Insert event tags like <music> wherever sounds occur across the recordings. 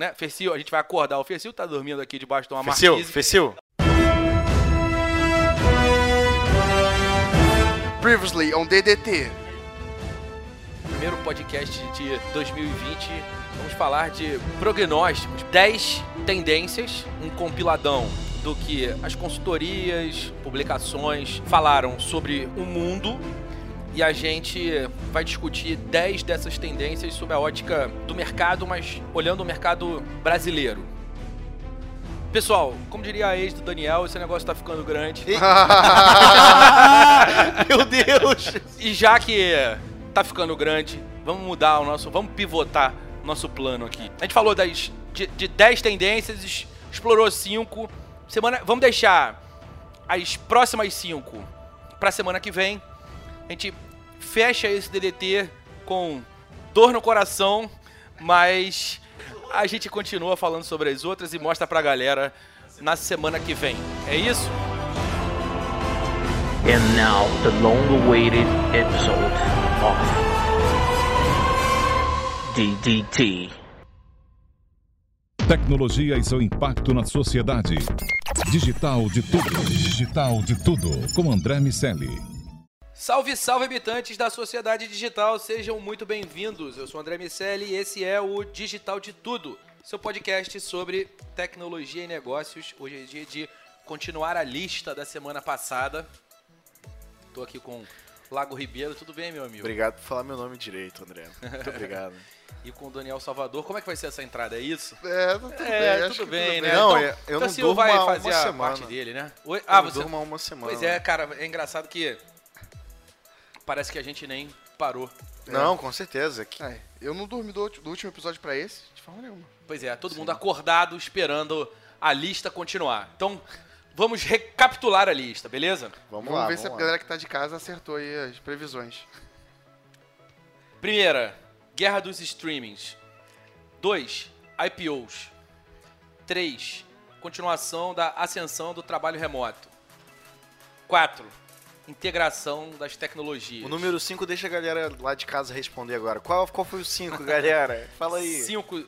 Né? Fercil, a gente vai acordar. O Fercil tá dormindo aqui debaixo de uma Fecil, marquise. Fecil. Previously on DDT. Primeiro podcast de 2020. Vamos falar de prognósticos. 10 tendências, um compiladão do que as consultorias, publicações falaram sobre o mundo. E a gente vai discutir 10 dessas tendências sob a ótica do mercado, mas olhando o mercado brasileiro. Pessoal, como diria a ex do Daniel, esse negócio tá ficando grande. <laughs> Meu Deus! E já que tá ficando grande, vamos mudar o nosso. Vamos pivotar o nosso plano aqui. A gente falou das, de, de 10 tendências, explorou 5. Semana, vamos deixar as próximas 5 pra semana que vem. A gente fecha esse DDT com dor no coração, mas a gente continua falando sobre as outras e mostra pra galera na semana que vem. É isso? And now, the long-awaited episode of DDT. Tecnologia e seu impacto na sociedade. Digital de tudo. Digital de tudo. Com André Miceli. Salve, salve habitantes da sociedade digital, sejam muito bem-vindos. Eu sou o André Miceli e esse é o Digital de Tudo, seu podcast sobre tecnologia e negócios. Hoje é dia de continuar a lista da semana passada. Tô aqui com Lago Ribeiro, tudo bem, meu amigo? Obrigado por falar meu nome direito, André. Muito <laughs> obrigado. E com o Daniel Salvador. Como é que vai ser essa entrada? É isso? É, tá tudo é, bem. tudo bem, tudo né? Não, então, eu- eu então não durmo vai fazer uma a semana. parte dele, né? Oi? Eu Ah, não você... durmo uma semana. Pois é, cara, é engraçado que parece que a gente nem parou. Não, com certeza. Que... É, eu não dormi do, do último episódio pra esse, de forma nenhuma. Pois é, todo mundo acordado esperando a lista continuar. Então, vamos recapitular a lista, beleza? Vamos, Vamos lá, ver se a vamos lá. galera que tá de casa acertou aí as previsões. Primeira, guerra dos streamings. 2, IPOs. 3, continuação da ascensão do trabalho remoto. 4, integração das tecnologias. O número 5 deixa a galera lá de casa responder agora. Qual, qual foi o 5, galera? <laughs> Fala aí. 5,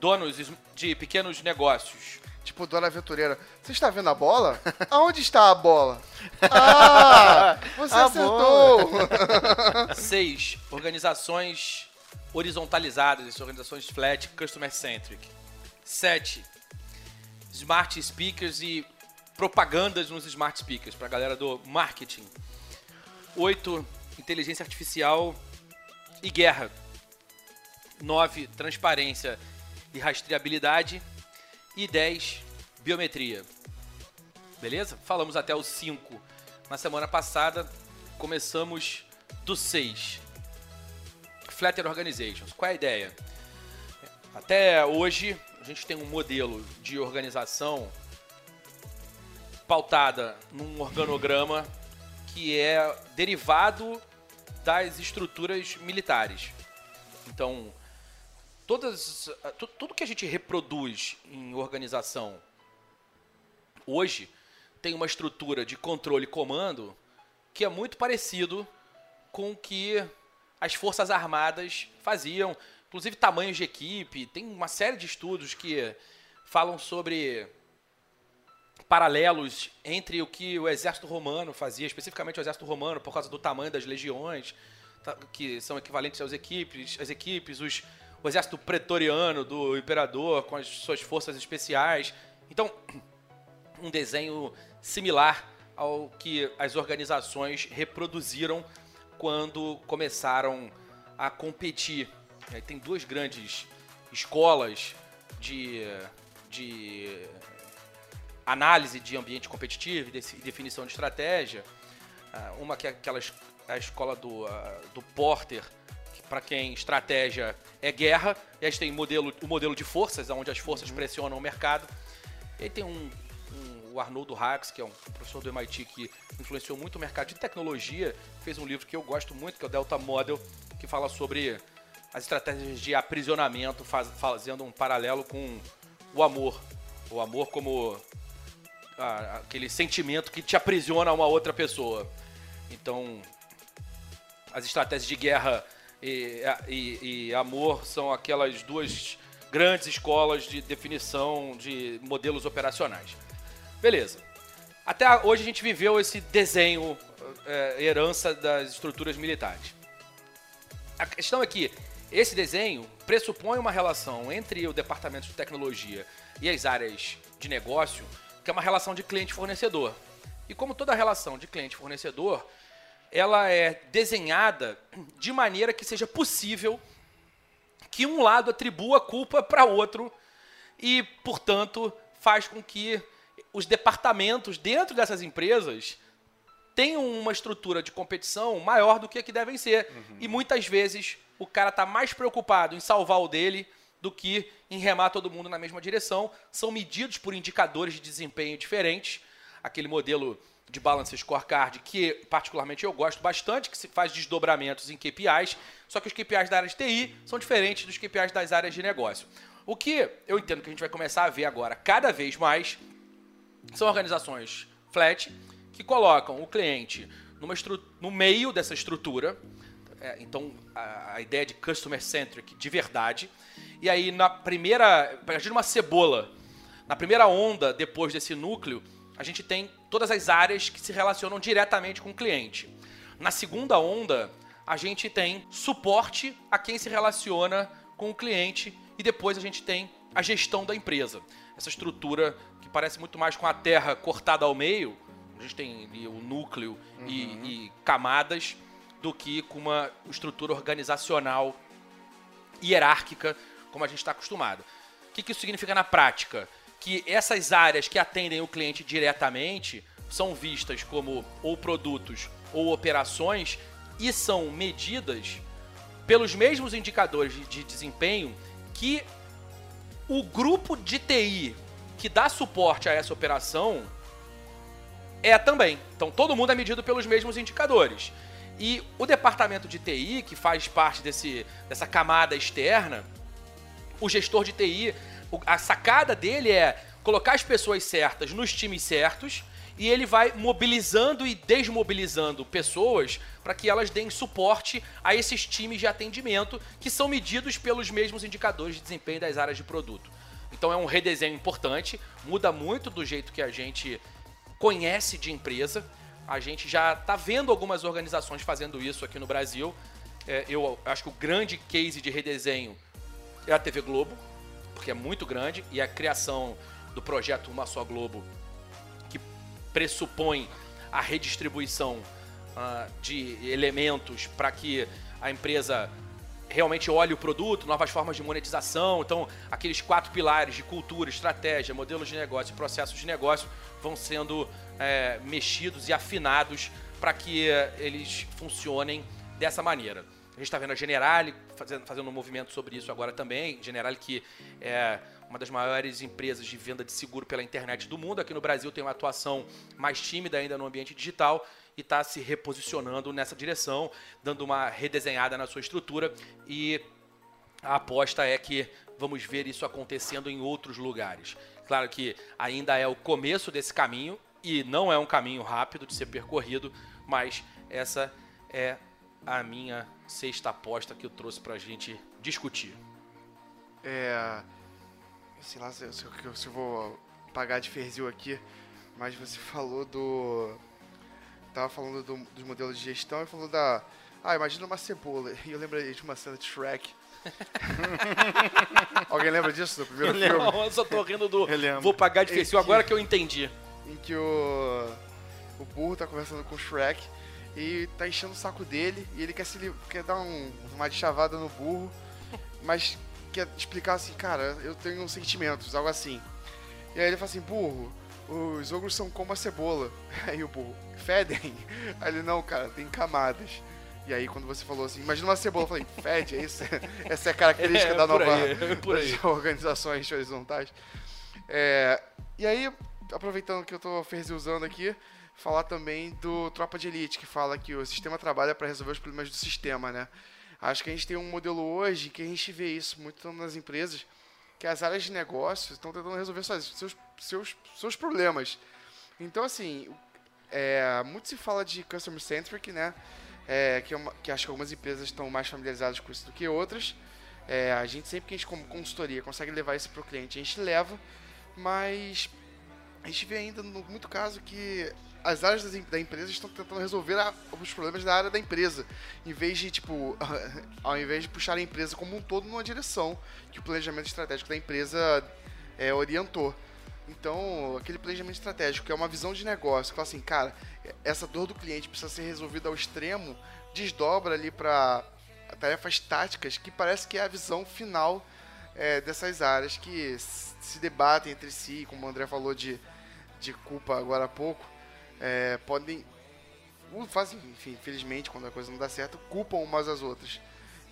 donos de pequenos negócios. Tipo, Dona Aventureira, você está vendo a bola? <laughs> Aonde está a bola? <laughs> Ah, você A acertou! 6. Organizações horizontalizadas, organizações flat, customer centric. 7. Smart speakers e propagandas nos smart speakers, pra galera do marketing. 8. Inteligência artificial e guerra. 9. Transparência e rastreabilidade. E 10. Biometria. Beleza? Falamos até o 5 na semana passada. Começamos do 6. Flatter Organizations. Qual é a ideia? Até hoje, a gente tem um modelo de organização pautada num organograma que é derivado das estruturas militares. Então, todas, tu- tudo que a gente reproduz em organização hoje tem uma estrutura de controle e comando que é muito parecido com o que as Forças Armadas faziam, inclusive tamanhos de equipe, tem uma série de estudos que falam sobre paralelos entre o que o exército romano fazia, especificamente o exército romano, por causa do tamanho das legiões, tá- que são equivalentes às equipes, as equipes, os, o exército pretoriano do imperador com as suas forças especiais. Então, um desenho similar ao que as organizações reproduziram quando começaram a competir. Tem duas grandes escolas de, de análise de ambiente competitivo e definição de estratégia. Ah, Uma que é aquela es- a escola do, ah, do Porter, que para quem estratégia é guerra, e a gente tem modelo, o modelo de forças, onde as forças Uhum. pressionam o mercado. E aí tem um, um- o Arnoldo Hacks, que é um professor do MIT que influenciou muito o mercado de tecnologia, fez um livro que eu gosto muito, que é o Delta Model, que fala sobre as estratégias de aprisionamento, faz- fazendo um paralelo com o amor. O amor como ah, aquele sentimento que te aprisiona a uma outra pessoa. Então, as estratégias de guerra e, e- e amor são aquelas duas grandes escolas de definição de modelos operacionais. Beleza. Até a- hoje a gente viveu esse desenho, é, herança das estruturas militares. A questão é que esse desenho pressupõe uma relação entre o departamento de tecnologia e as áreas de negócio, que é uma relação de cliente-fornecedor. E como toda relação de cliente-fornecedor, ela é desenhada de maneira que seja possível que um lado atribua a culpa para outro e, portanto, faz com que os departamentos dentro dessas empresas tenham uma estrutura de competição maior do que a que devem ser. E muitas vezes o cara está mais preocupado em salvar o dele do que em remar todo mundo na mesma direção. São medidos por indicadores de desempenho diferentes. Aquele modelo de balance scorecard que particularmente eu gosto bastante, que se faz desdobramentos em KPIs, só que os KPIs da área de TI são diferentes dos KPIs das áreas de negócio. O que eu entendo que a gente vai começar a ver agora cada vez mais são organizações flat que colocam o cliente no meio dessa estrutura. É, então, a, a ideia de customer centric de verdade. E aí, na primeira. Imagina uma cebola. Na primeira onda, depois desse núcleo, a gente tem todas as áreas que se relacionam diretamente com o cliente. Na segunda onda, a gente tem suporte a quem se relaciona com o cliente e depois a gente tem a gestão da empresa. Essa estrutura que parece muito mais com a terra cortada ao meio, a gente tem ali o núcleo e, e camadas, do que com uma estrutura organizacional hierárquica, como a gente está acostumado. O que, que isso significa na prática? Que essas áreas que atendem o cliente diretamente são vistas como ou produtos ou operações e são medidas pelos mesmos indicadores de- de desempenho que o grupo de TI que dá suporte a essa operação é também. Então todo mundo é medido pelos mesmos indicadores. E o departamento de TI, que faz parte desse, dessa camada externa, o gestor de TI, a sacada dele é colocar as pessoas certas nos times certos e ele vai mobilizando e desmobilizando pessoas para que elas deem suporte a esses times de atendimento que são medidos pelos mesmos indicadores de desempenho das áreas de produto. Então é um redesenho importante, muda muito do jeito que a gente conhece de empresa. A gente já está vendo algumas organizações fazendo isso aqui no Brasil. É, eu acho que o grande case de redesenho é a TV Globo, porque é muito grande, e a criação do projeto Uma Só Globo, que pressupõe a redistribuição ah, de elementos para que a empresa realmente olhe o produto, novas formas de monetização. Então, aqueles quatro pilares de cultura, estratégia, modelos de negócio processos de negócio vão sendo é, mexidos e afinados para que eh, eles funcionem dessa maneira. A gente está vendo a Generali fazendo, fazendo um movimento sobre isso agora também. Generali que é uma das maiores empresas de venda de seguro pela internet do mundo. Aqui no Brasil tem uma atuação mais tímida ainda no ambiente digital e está se reposicionando nessa direção, dando uma redesenhada na sua estrutura e a aposta é que vamos ver isso acontecendo em outros lugares. Claro que ainda é o começo desse caminho e não é um caminho rápido de ser percorrido, mas essa é a minha sexta aposta que eu trouxe pra gente discutir. É. Sei lá se, se, eu- se eu vou pagar de ferzil aqui, mas você falou do. Tava falando do- dos modelos de gestão e falou da. Ah, imagina uma cebola. E eu lembrei de uma cena de Shrek. <laughs> Alguém lembra disso do primeiro filme? Não, eu só tô rindo do Eu vou pagar de fecil agora que eu entendi. em que o, o burro tá conversando com o Shrek e tá enchendo o saco dele e ele quer se quer dar um- uma chavada no burro, <laughs> mas quer explicar assim, cara, eu tenho sentimentos, algo assim. E aí ele fala assim, burro, os ogros são como a cebola. <laughs> Aí o burro, fedem? Aí ele, não, cara, tem camadas. E aí, quando você falou assim, imagina uma cebola, eu falei, fede, é isso? <laughs> Essa é a característica É, da por nova aí, é organizações horizontais. É, e aí, aproveitando que eu tô usando aqui, falar também do Tropa de Elite, que fala que o sistema trabalha para resolver os problemas do sistema, né? Acho que a gente tem um modelo hoje que a gente vê isso muito nas empresas, que as áreas de negócio estão tentando resolver seus, seus, seus problemas. Então, assim, é, muito se fala de customer centric, né? É, que, é uma- que acho que algumas empresas estão mais familiarizadas com isso do que outras. É, a gente sempre que a gente como consultoria consegue levar isso para o cliente, a gente leva, mas a gente vê ainda no muito caso que as áreas da empresa estão tentando resolver a- os problemas da área da empresa, em vez de tipo, <laughs> ao invés de puxar a empresa como um todo numa direção que o planejamento estratégico da empresa é, orientou. Então, aquele planejamento estratégico, que é uma visão de negócio, que fala assim, cara, essa dor do cliente precisa ser resolvida ao extremo, desdobra ali para tarefas táticas, que parece que é a visão final é, dessas áreas que se debatem entre si, como o André falou de, de culpa agora há pouco, é, podem, fazem, enfim, infelizmente, quando a coisa não dá certo, culpam umas às outras.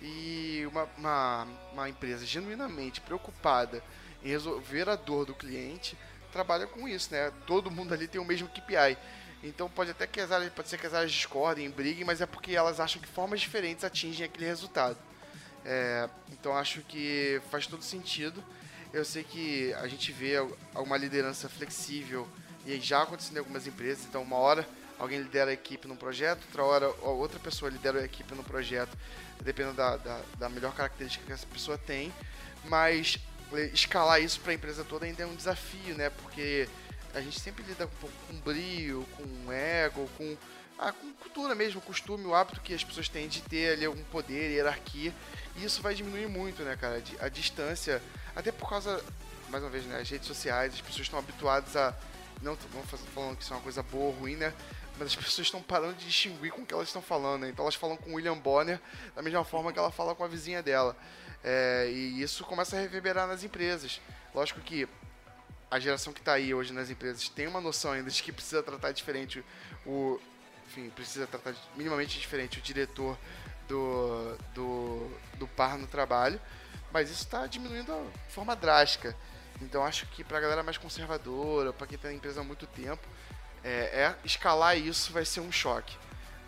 E uma, uma, uma empresa genuinamente preocupada em resolver a dor do cliente trabalha com isso, né? Todo mundo ali tem o mesmo KPI. Então pode até que as áreas, pode ser que as áreas discordem, briguem, mas é porque elas acham que formas diferentes atingem aquele resultado. É, então acho que faz todo sentido. Eu sei que a gente vê alguma liderança flexível e já acontecendo em algumas empresas. Então uma hora alguém lidera a equipe num projeto, outra hora a outra pessoa lidera a equipe no projeto, dependendo da, da, da melhor característica que essa pessoa tem. Mas eh, escalar isso para a empresa toda ainda é um desafio, né? Porque a gente sempre lida um pouco com brio, com ego, com, ah, com cultura mesmo, costume, o hábito que as pessoas têm de ter ali algum poder, hierarquia. E isso vai diminuir muito, né, cara? A distância, até por causa, mais uma vez, né, as redes sociais, as pessoas estão habituadas a. Não faz- falando que isso é uma coisa boa ou ruim, né? Mas as pessoas estão parando de distinguir com o que elas estão falando, né? Então elas falam com William Bonner da mesma forma que ela fala com a vizinha dela. É, e isso começa a reverberar nas empresas. Lógico que a geração que está aí hoje nas empresas tem uma noção ainda de que precisa tratar diferente o. Enfim, precisa tratar minimamente diferente o diretor do, do, do par no trabalho, mas isso está diminuindo de forma drástica. Então acho que para a galera mais conservadora, para quem está na empresa há muito tempo, é, é- escalar isso vai ser um choque.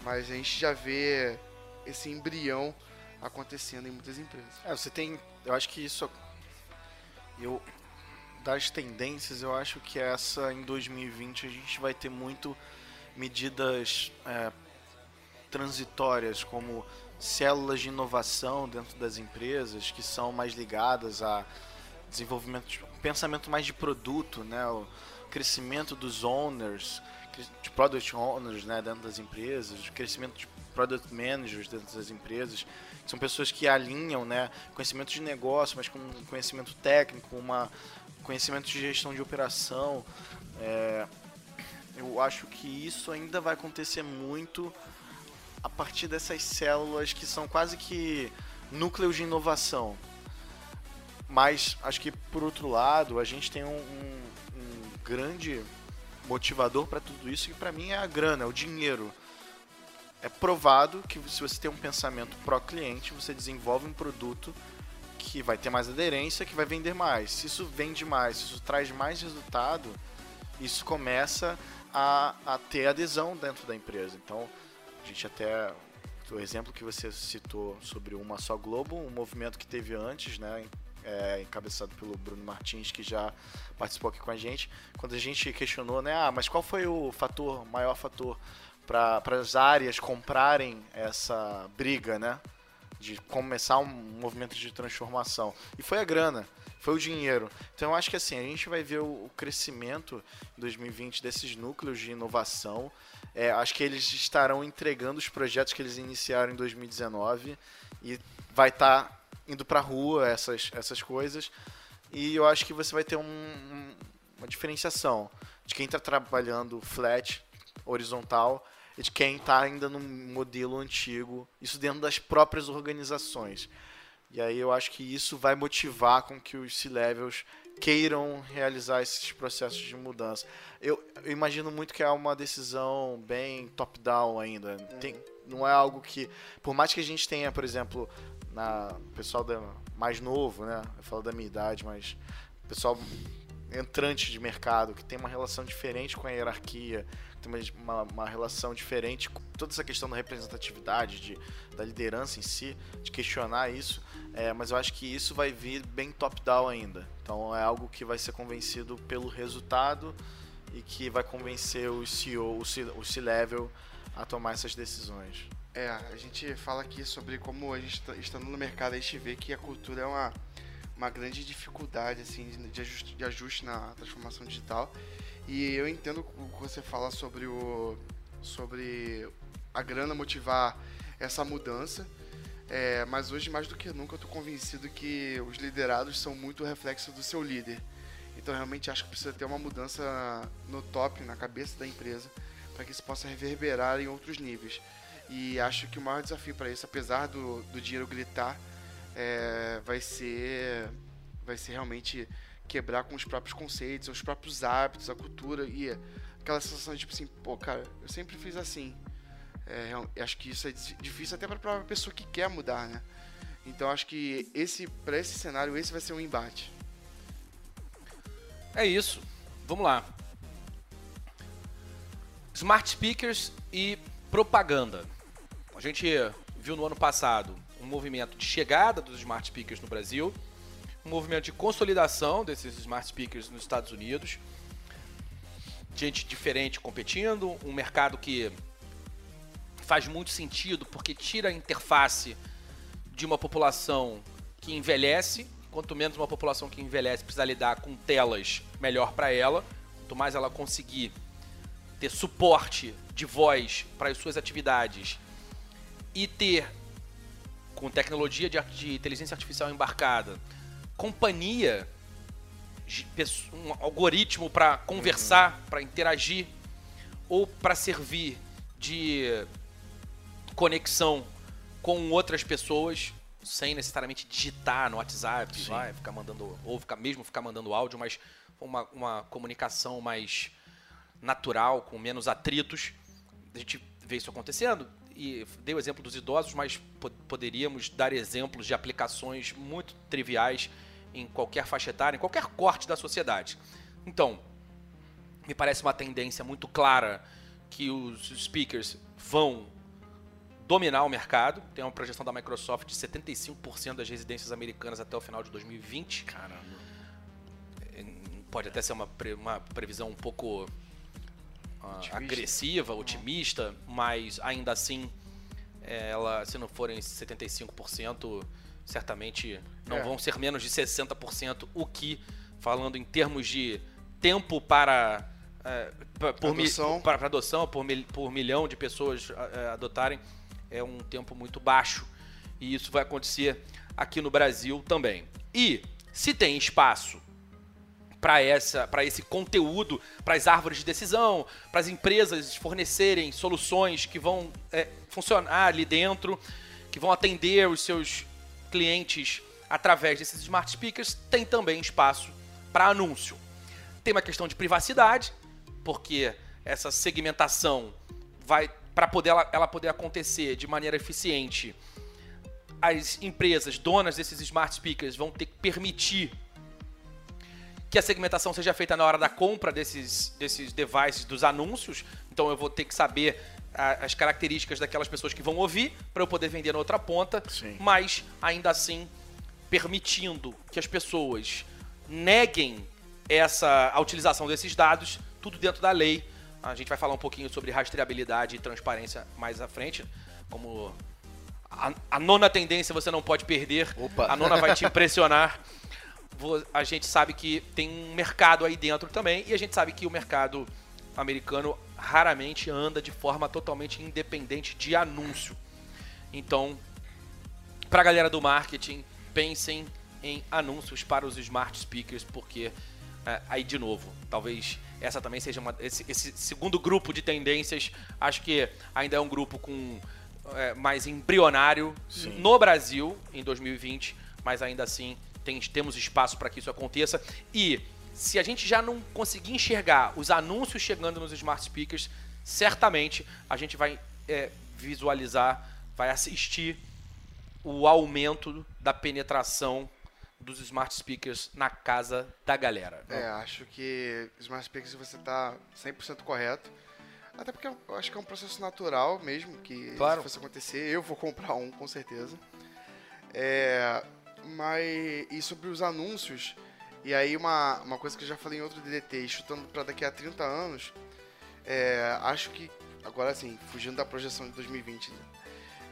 Mas a gente já vê esse embrião acontecendo em muitas empresas. É, você tem. Eu acho que isso. Eu. Das tendências, eu acho que essa em 2020 a gente vai ter muito medidas é, transitórias, como células de inovação dentro das empresas, que são mais ligadas a desenvolvimento, de, pensamento mais de produto, né? O crescimento dos owners, de product owners né, dentro das empresas, o crescimento de product managers dentro das empresas, são pessoas que alinham né, conhecimento de negócio, mas com conhecimento técnico, uma conhecimento de gestão de operação. É, eu acho que isso ainda vai acontecer muito a partir dessas células que são quase que núcleos de inovação. Mas acho que por outro lado, a gente tem um, um- um grande motivador para tudo isso, que para mim é a grana, é o dinheiro. É provado que se você tem um pensamento pró-cliente, você desenvolve um produto que vai ter mais aderência, que vai vender mais. Se isso vende mais, se isso traz mais resultado, isso começa a, a ter adesão dentro da empresa. Então, a gente até o exemplo que você citou sobre uma só Globo, um movimento que teve antes, né, é, encabeçado pelo Bruno Martins, que já participou aqui com a gente, quando a gente questionou, né, ah, mas qual foi o fator, maior fator para as áreas comprarem essa briga, né, de começar um movimento de transformação? E foi a grana, foi o dinheiro. Então eu acho que assim, a gente vai ver o, crescimento em 2020 desses núcleos de inovação. É, acho que eles estarão entregando os projetos que eles iniciaram em 2019 e vai estar indo para rua essas, essas coisas. E eu acho que você vai ter um- uma diferenciação de quem está trabalhando flat, horizontal, e de quem está ainda no modelo antigo, isso dentro das próprias organizações. E aí eu acho que isso vai motivar com que os C-levels queiram realizar esses processos de mudança. Eu, eu imagino muito que é uma decisão bem top-down ainda. Tem, não é algo que, por mais que a gente tenha, por exemplo, na pessoal da, mais novo, né? Eu falo da minha idade, mas pessoal entrante de mercado que tem uma relação diferente com a hierarquia, tem uma, uma, relação diferente com toda essa questão da representatividade, de, da liderança em si, de questionar isso. É, mas eu acho que isso vai vir bem top-down ainda. Então é algo que vai ser convencido pelo resultado e que vai convencer o CEO, o C-level a tomar essas decisões. É, a gente fala aqui sobre como a gente tá, estando no mercado, a gente vê que a cultura é uma, uma grande dificuldade assim, de, ajuste, de ajuste na transformação digital. E eu entendo o que você fala sobre, o, sobre a grana motivar essa mudança. É, mas hoje, mais do que nunca, eu estou convencido que os liderados são muito reflexo do seu líder. Então, realmente acho que precisa ter uma mudança no top, na cabeça da empresa, para que isso possa reverberar em outros níveis. E acho que o maior desafio para isso, apesar do, do dinheiro gritar, é, vai ser vai ser realmente quebrar com os próprios conceitos, os próprios hábitos, a cultura e aquela sensação de tipo assim, pô, cara, eu sempre fiz assim. É, acho que isso é difícil até para a pessoa que quer mudar, né? Então acho que esse para esse cenário esse vai ser um embate. É isso. Vamos lá. Smart speakers e propaganda. A gente viu no ano passado um movimento de chegada dos smart speakers no Brasil, um movimento de consolidação desses smart speakers nos Estados Unidos, gente diferente competindo, um mercado que faz muito sentido porque tira a interface de uma população que envelhece. Quanto menos uma população que envelhece precisa lidar com telas, melhor para ela. Quanto mais ela conseguir ter suporte de voz para as suas atividades e ter, com tecnologia de, de inteligência artificial embarcada, companhia, um algoritmo para conversar, uhum. para interagir, ou para servir de conexão com outras pessoas, sem necessariamente digitar no WhatsApp, vai, ficar mandando, ou ficar, mesmo ficar mandando áudio, mas uma, uma comunicação mais natural, com menos atritos. A gente vê isso acontecendo e dei o exemplo dos idosos, mas poderíamos dar exemplos de aplicações muito triviais em qualquer faixa etária, em qualquer corte da sociedade. Então, me parece uma tendência muito clara que os speakers vão dominar o mercado. Tem uma projeção da Microsoft de 75% das residências americanas até o final de 2020. Caramba. Pode até ser uma, uma previsão um pouco otimista. agressiva, otimista, mas ainda assim, ela, se não forem 75%, certamente não é. vão ser menos de 60%, o que, falando em termos de tempo para é, por adoção. Mi, para adoção por, mil, por milhão de pessoas é, adotarem, é um tempo muito baixo. E isso vai acontecer aqui no Brasil também. E se tem espaço para essa para esse conteúdo, para as árvores de decisão, para as empresas fornecerem soluções que vão é, funcionar ali dentro, que vão atender os seus clientes através desses smart speakers, tem também espaço para anúncio. Tem uma questão de privacidade, porque essa segmentação vai para poder ela, ela poder acontecer de maneira eficiente. As empresas donas desses smart speakers vão ter que permitir que a segmentação seja feita na hora da compra desses, desses devices, dos anúncios. Então eu vou ter que saber a, as características daquelas pessoas que vão ouvir para eu poder vender na outra ponta. Sim. Mas ainda assim permitindo que as pessoas neguem essa a utilização desses dados, tudo dentro da lei. A gente vai falar um pouquinho sobre rastreabilidade e transparência mais à frente, como a, a nona tendência você não pode perder. Opa. A nona vai te impressionar. <laughs> a gente sabe que tem um mercado aí dentro também, e a gente sabe que o mercado americano raramente anda de forma totalmente independente de anúncio. Então, para a galera do marketing, pensem em anúncios para os smart speakers, porque é, aí de novo, talvez essa também seja uma, esse, esse, segundo grupo de tendências, acho que ainda é um grupo com é, mais embrionário Sim. no Brasil em 2020, mas ainda assim tem, temos espaço para que isso aconteça. E se a gente já não conseguir enxergar os anúncios chegando nos smart speakers, certamente a gente vai é, visualizar, vai assistir o aumento da penetração dos smart speakers na casa da galera. É, acho que Smart Speakers você tá 100% correto. Até porque eu acho que é um processo natural mesmo, que Claro. se fosse acontecer, eu vou comprar um, com certeza. É, mas, e sobre os anúncios, e aí uma, uma coisa que eu já falei em outro DDT, chutando para daqui a 30 anos, é, acho que, agora assim, fugindo da projeção de 2020, né,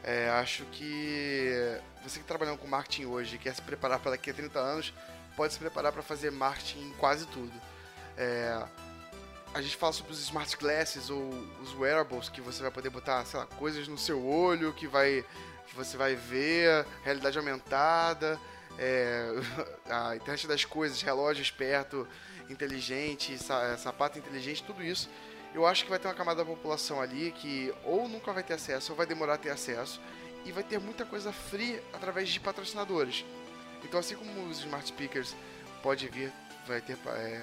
é, acho que você que trabalhando com marketing hoje e quer se preparar para daqui a 30 anos, pode se preparar para fazer marketing em quase tudo. É, a gente fala sobre os smart glasses ou os wearables que você vai poder botar, sei lá, coisas no seu olho que vai que você vai ver, realidade aumentada, é, <laughs> a internet das coisas, relógio esperto, inteligente, sa- sapato inteligente, tudo isso. Eu acho que vai ter uma camada da população ali que ou nunca vai ter acesso ou vai demorar a ter acesso e vai ter muita coisa free através de patrocinadores. Então, assim como os smart speakers pode vir, vai ter é,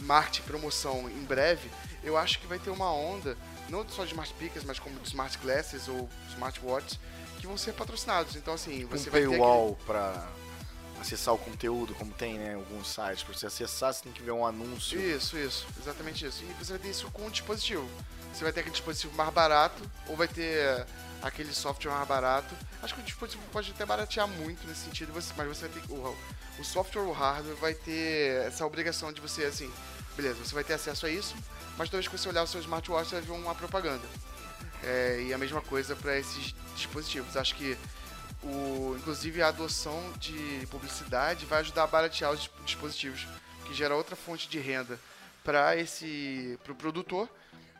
marketing, promoção em breve, eu acho que vai ter uma onda, não só de smart speakers, mas como de smart glasses ou smartwatches, que vão ser patrocinados. Então, assim, Um você vai ter paywall pra acessar o conteúdo, como tem, né, alguns sites. Pra você acessar, você tem que ver um anúncio. aquele... Isso, isso, exatamente isso. E você vai ter isso com o dispositivo. Você vai ter aquele dispositivo mais barato, ou vai ter aquele software mais barato. Acho que o dispositivo pode até baratear muito nesse sentido, mas você vai ter o, o software ou o hardware vai ter essa obrigação de você, assim, beleza, você vai ter acesso a isso, mas toda vez que você olhar o seu smartwatch, você vai ver uma propaganda. É, e a mesma coisa para esses dispositivos. Acho que o, inclusive a adoção de publicidade vai ajudar a baratear os dis- dispositivos, que gera outra fonte de renda para esse pro produtor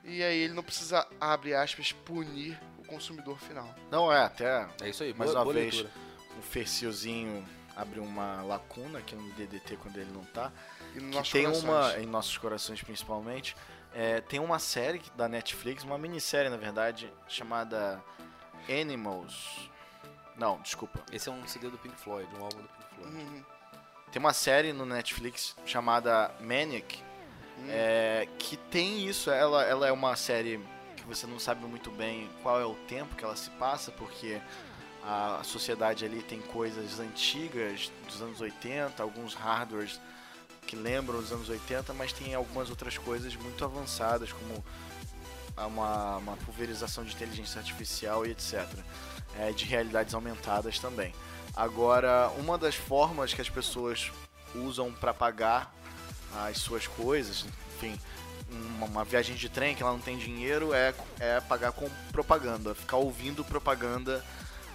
e aí ele não precisa abre aspas punir o consumidor final. Não é, até É isso aí, mais boa- uma boa vez, leitura. o Fercilzinho abre uma lacuna aqui no DDT quando ele não tá. E no que tem corações. uma, em nossos corações principalmente, é, tem uma série da Netflix, uma minissérie na verdade, chamada Animals. Não, desculpa. Esse é um CD do Pink Floyd, um álbum do Pink Floyd. Uhum. Tem uma série no Netflix chamada Maniac, Hum. é, que tem isso. Ela, ela é uma série que você não sabe muito bem qual é o tempo que ela se passa, porque a sociedade ali tem coisas antigas dos anos 80, alguns hardwares que lembram os anos 80, mas tem algumas outras coisas muito avançadas, como uma, uma pulverização de inteligência artificial e etc. É, de realidades aumentadas também. Agora, uma das formas que as pessoas usam para pagar as suas coisas, enfim, uma, uma viagem de trem que ela não tem dinheiro é, é pagar com propaganda, ficar ouvindo propaganda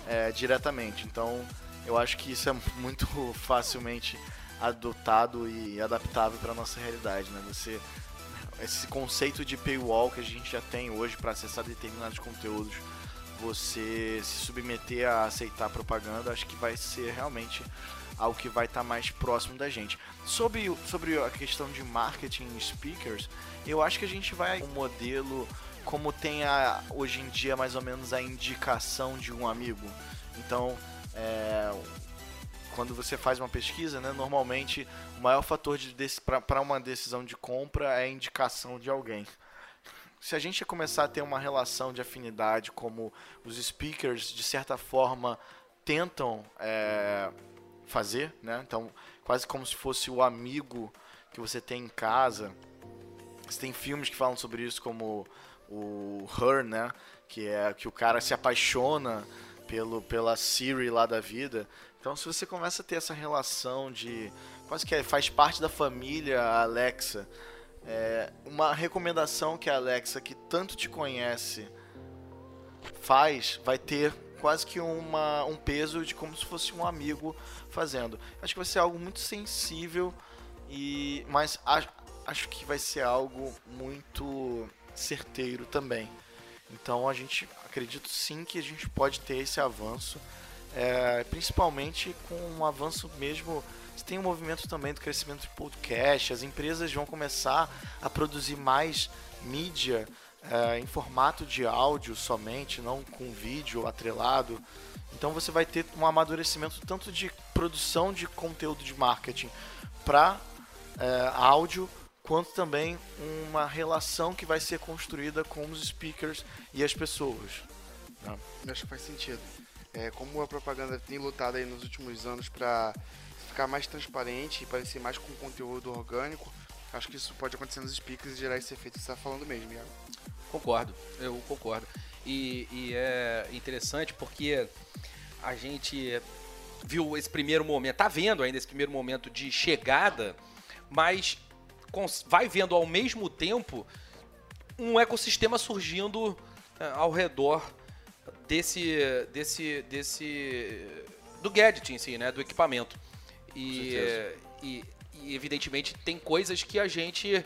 é, diretamente. Então, eu acho que isso é <laughs> muito facilmente adotado e adaptável para nossa realidade, né? Você esse conceito de paywall que a gente já tem hoje para acessar determinados conteúdos, você se submeter a aceitar propaganda, acho que vai ser realmente algo que vai estar mais próximo da gente. Sobre, sobre a questão de marketing speakers, eu acho que a gente vai um modelo como tem a, hoje em dia mais ou menos a indicação de um amigo. Então, é, quando você faz uma pesquisa, né, normalmente o maior fator de para uma decisão de compra é a indicação de alguém. Se a gente começar a ter uma relação de afinidade, como os speakers de certa forma tentam é, fazer, né? Então, quase como se fosse o amigo que você tem em casa. Você tem filmes que falam sobre isso, como o Her, né? Que é que o cara se apaixona pelo, pela Siri lá da vida. Então, se você começa a ter essa relação de. quase que é- faz parte da família Alexa. É, uma recomendação que a Alexa, que tanto te conhece, faz, vai ter quase que uma, um peso de como se fosse um amigo fazendo. Acho que vai ser algo muito sensível, e mas acho, acho que vai ser algo muito certeiro também. Então a gente acredito sim que a gente pode ter esse avanço, é, principalmente com um avanço mesmo. Tem um movimento também do crescimento de podcast, as empresas vão começar a produzir mais mídia é, em formato de áudio somente, não com vídeo atrelado. Então você vai ter um amadurecimento tanto de produção de conteúdo de marketing para áudio quanto também uma relação que vai ser construída com os speakers e as pessoas. né? Acho que faz sentido. É, como a propaganda tem lutado aí nos últimos anos para ficar mais transparente e parecer mais com conteúdo orgânico, acho que isso pode acontecer nos speakers e gerar esse efeito que você está falando mesmo, Iago. Concordo, eu concordo. E, e é interessante porque a gente viu esse primeiro momento, tá vendo ainda esse primeiro momento de chegada, mas vai vendo ao mesmo tempo um ecossistema surgindo eh, ao redor desse desse desse do gadget em si, né, do equipamento. E, e, e evidentemente tem coisas que a gente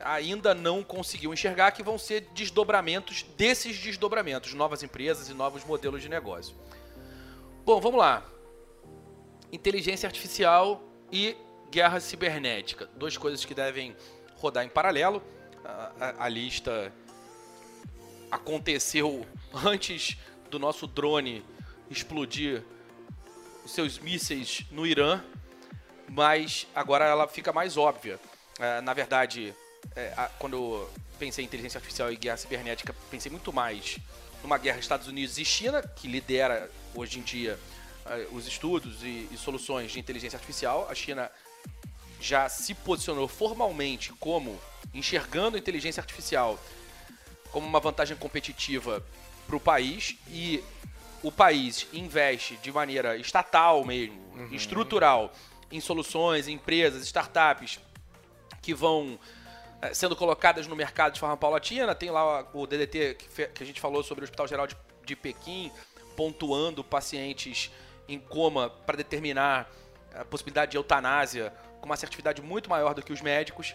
ainda não conseguiu enxergar que vão ser desdobramentos desses desdobramentos, novas empresas e novos modelos de negócio. Bom, vamos lá. Inteligência artificial e guerra cibernética. Duas coisas que devem rodar em paralelo. A, a- a lista aconteceu <laughs> antes do nosso drone explodir seus mísseis no Irã, mas agora ela fica mais óbvia. É, na verdade, é, a- quando pensei em inteligência artificial e guerra cibernética, pensei muito mais numa guerra Estados Unidos e China, que lidera hoje em dia eh, os estudos e, e soluções de inteligência artificial. A China já se posicionou formalmente como enxergando a inteligência artificial como uma vantagem competitiva para o país e o país investe de maneira estatal mesmo, estrutural, em soluções, em empresas, startups que vão eh, sendo colocadas no mercado de forma paulatina. Tem lá o DDT que, a gente falou sobre o Hospital Geral de, de Pequim, pontuando pacientes em coma para determinar a possibilidade de eutanásia com uma assertividade muito maior do que os médicos.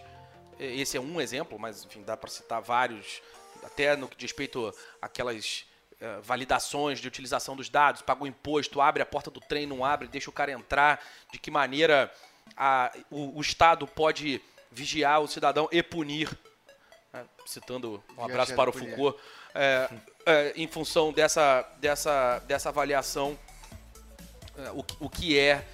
Eh, Esse é um exemplo, mas enfim, dá para citar vários, até no que diz respeito àquelas eh, validações de utilização dos dados, paga o imposto, abre a porta do trem, não abre, deixa o cara entrar, de que maneira a- o, o Estado pode vigiar o cidadão e punir, né, citando um abraço para o punir. Foucault, é, é, em função dessa, dessa, dessa avaliação, é, o, o que é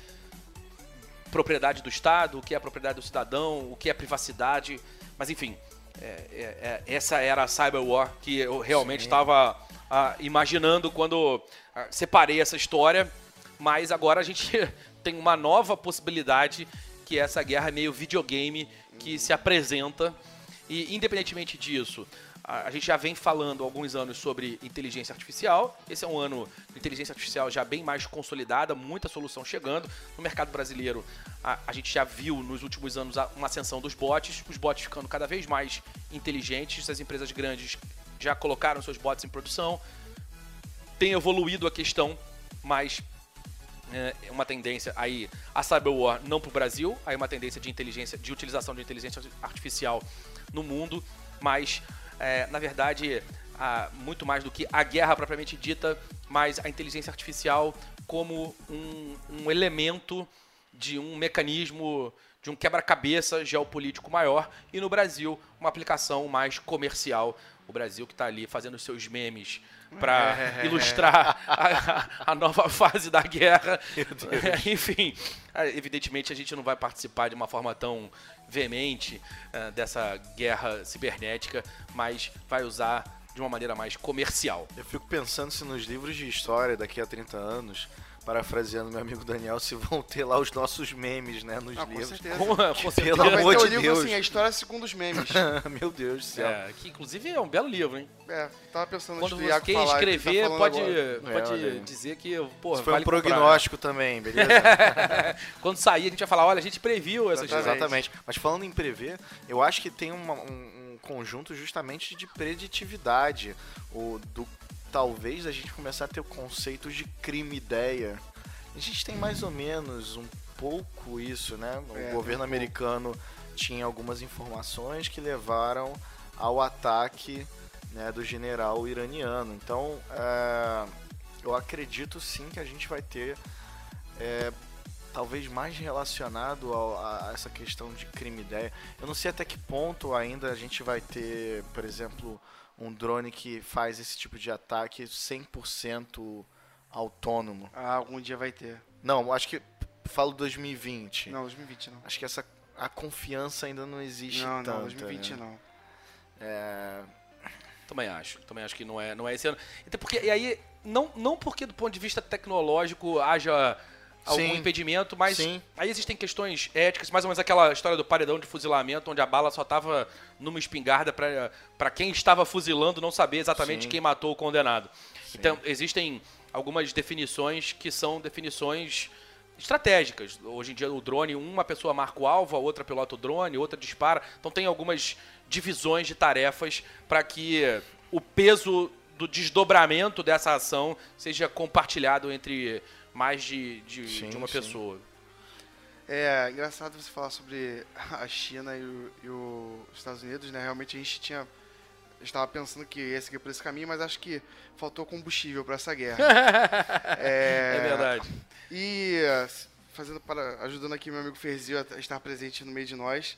propriedade do Estado, o que é propriedade do cidadão, o que é privacidade, mas enfim, é, é, é, essa era a cyber war que eu realmente estava ah, imaginando quando ah, separei essa história, mas agora a gente <laughs> tem uma nova possibilidade que é essa guerra meio videogame que se apresenta. E independentemente disso, a, gente já vem falando há alguns anos sobre inteligência artificial. Esse é um ano de inteligência artificial já bem mais consolidada, muita solução chegando. No mercado brasileiro, a, a gente já viu nos últimos anos uma ascensão dos bots, os bots ficando cada vez mais inteligentes. As empresas grandes já colocaram seus bots em produção. Tem evoluído a questão, mas é é uma tendência aí a cyberwar não para o Brasil, aí uma tendência de inteligência, de utilização de inteligência artificial no mundo, mas é, na verdade a- muito mais do que a guerra propriamente dita, mas a inteligência artificial como um, um elemento de um mecanismo de um quebra-cabeça geopolítico maior e no Brasil uma aplicação mais comercial. O Brasil que está ali fazendo seus memes para ilustrar a, a nova fase da guerra. <laughs> Enfim, ah, evidentemente a gente não vai participar de uma forma tão veemente ah, dessa guerra cibernética, mas vai usar de uma maneira mais comercial. Eu fico pensando se nos livros de história daqui a 30 anos, parafraseando meu amigo Daniel, se vão ter lá os nossos memes, né, nos Ah, com livros. certeza. Com, com Pelo certeza. Vai amor ter o de livro Deus. assim, a história segundo os memes. <laughs> meu Deus do céu. É, que inclusive é um belo livro, hein? é, tava pensando Quando antes do você Iago quer falar, que ele escrever, tá pode, agora. pode É, dizer que, pô, Isso foi vale um comprar. prognóstico também, beleza? <laughs> Quando sair, a gente vai falar, olha, a gente previu essa Exatamente. Exatamente. Mas falando em prever, eu acho que tem uma- um, um conjunto justamente de preditividade. O, do, talvez a gente começar a ter o conceito de crime-ideia. A gente tem mais ou menos um pouco isso, né? O É, um governo americano tinha algumas informações que levaram ao ataque né, do general iraniano. Então, é, eu acredito sim que a gente vai ter é, talvez mais relacionado ao- a, a essa questão de crime ideia. Eu não sei até que ponto ainda a gente vai ter, por exemplo, um drone que faz esse tipo de ataque 100% autônomo. Ah, algum dia vai ter. Não, acho que falo 2020. Não, 2020 não. Acho que essa a confiança ainda não existe Não, tanto. não, 2020 né? não. É, Também acho. Também acho que não é, não é esse ano. Até porque, e aí, não, não porque do ponto de vista tecnológico haja algum Sim. impedimento, mas Sim. aí existem questões éticas, mais ou menos aquela história do paredão de fuzilamento, onde a bala só tava numa espingarda pra quem estava fuzilando não saber exatamente Sim. quem matou o condenado. Então, existem algumas definições que são definições estratégicas. Hoje em dia, o drone, uma pessoa marca o alvo, a outra pilota o drone, outra dispara. Então, tem algumas divisões de tarefas para que o peso do desdobramento dessa ação seja compartilhado entre mais de, de, Sim, de uma sim. pessoa. É engraçado você falar sobre a China e, o- e os Estados Unidos, né? Realmente a gente tinha. Estava pensando que ia seguir por esse caminho, mas acho que faltou combustível para essa guerra. <laughs> É, é, verdade. E fazendo para ajudando aqui meu amigo Ferzio a estar presente no meio de nós.